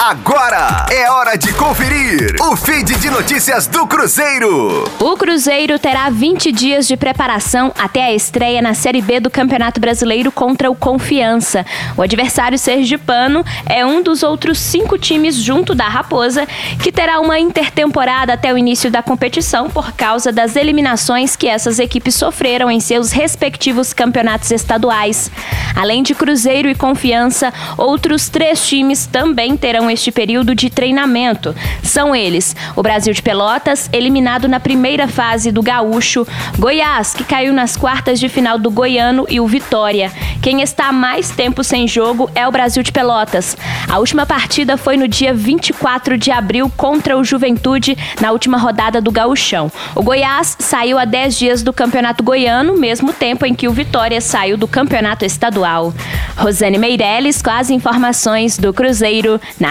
Agora é hora de conferir o feed de notícias do Cruzeiro. O Cruzeiro terá 20 dias de preparação até a estreia na Série B do Campeonato Brasileiro contra o Confiança. O adversário sergipano é um dos outros cinco times junto da Raposa que terá uma intertemporada até o início da competição por causa das eliminações que essas equipes sofreram em seus respectivos campeonatos estaduais. Além de Cruzeiro e Confiança, outros três times também terão este período de treinamento. São eles: o Brasil de Pelotas, eliminado na primeira fase do Gaúcho, Goiás, que caiu nas quartas de final do Goiano, e o Vitória. Quem está mais tempo sem jogo é o Brasil de Pelotas. A última partida foi no dia 24 de abril contra o Juventude, na última rodada do Gaúchão. O Goiás saiu há 10 dias do Campeonato Goiano, mesmo tempo em que o Vitória saiu do Campeonato Estadual. Rosane Meirelles com as informações do Cruzeiro na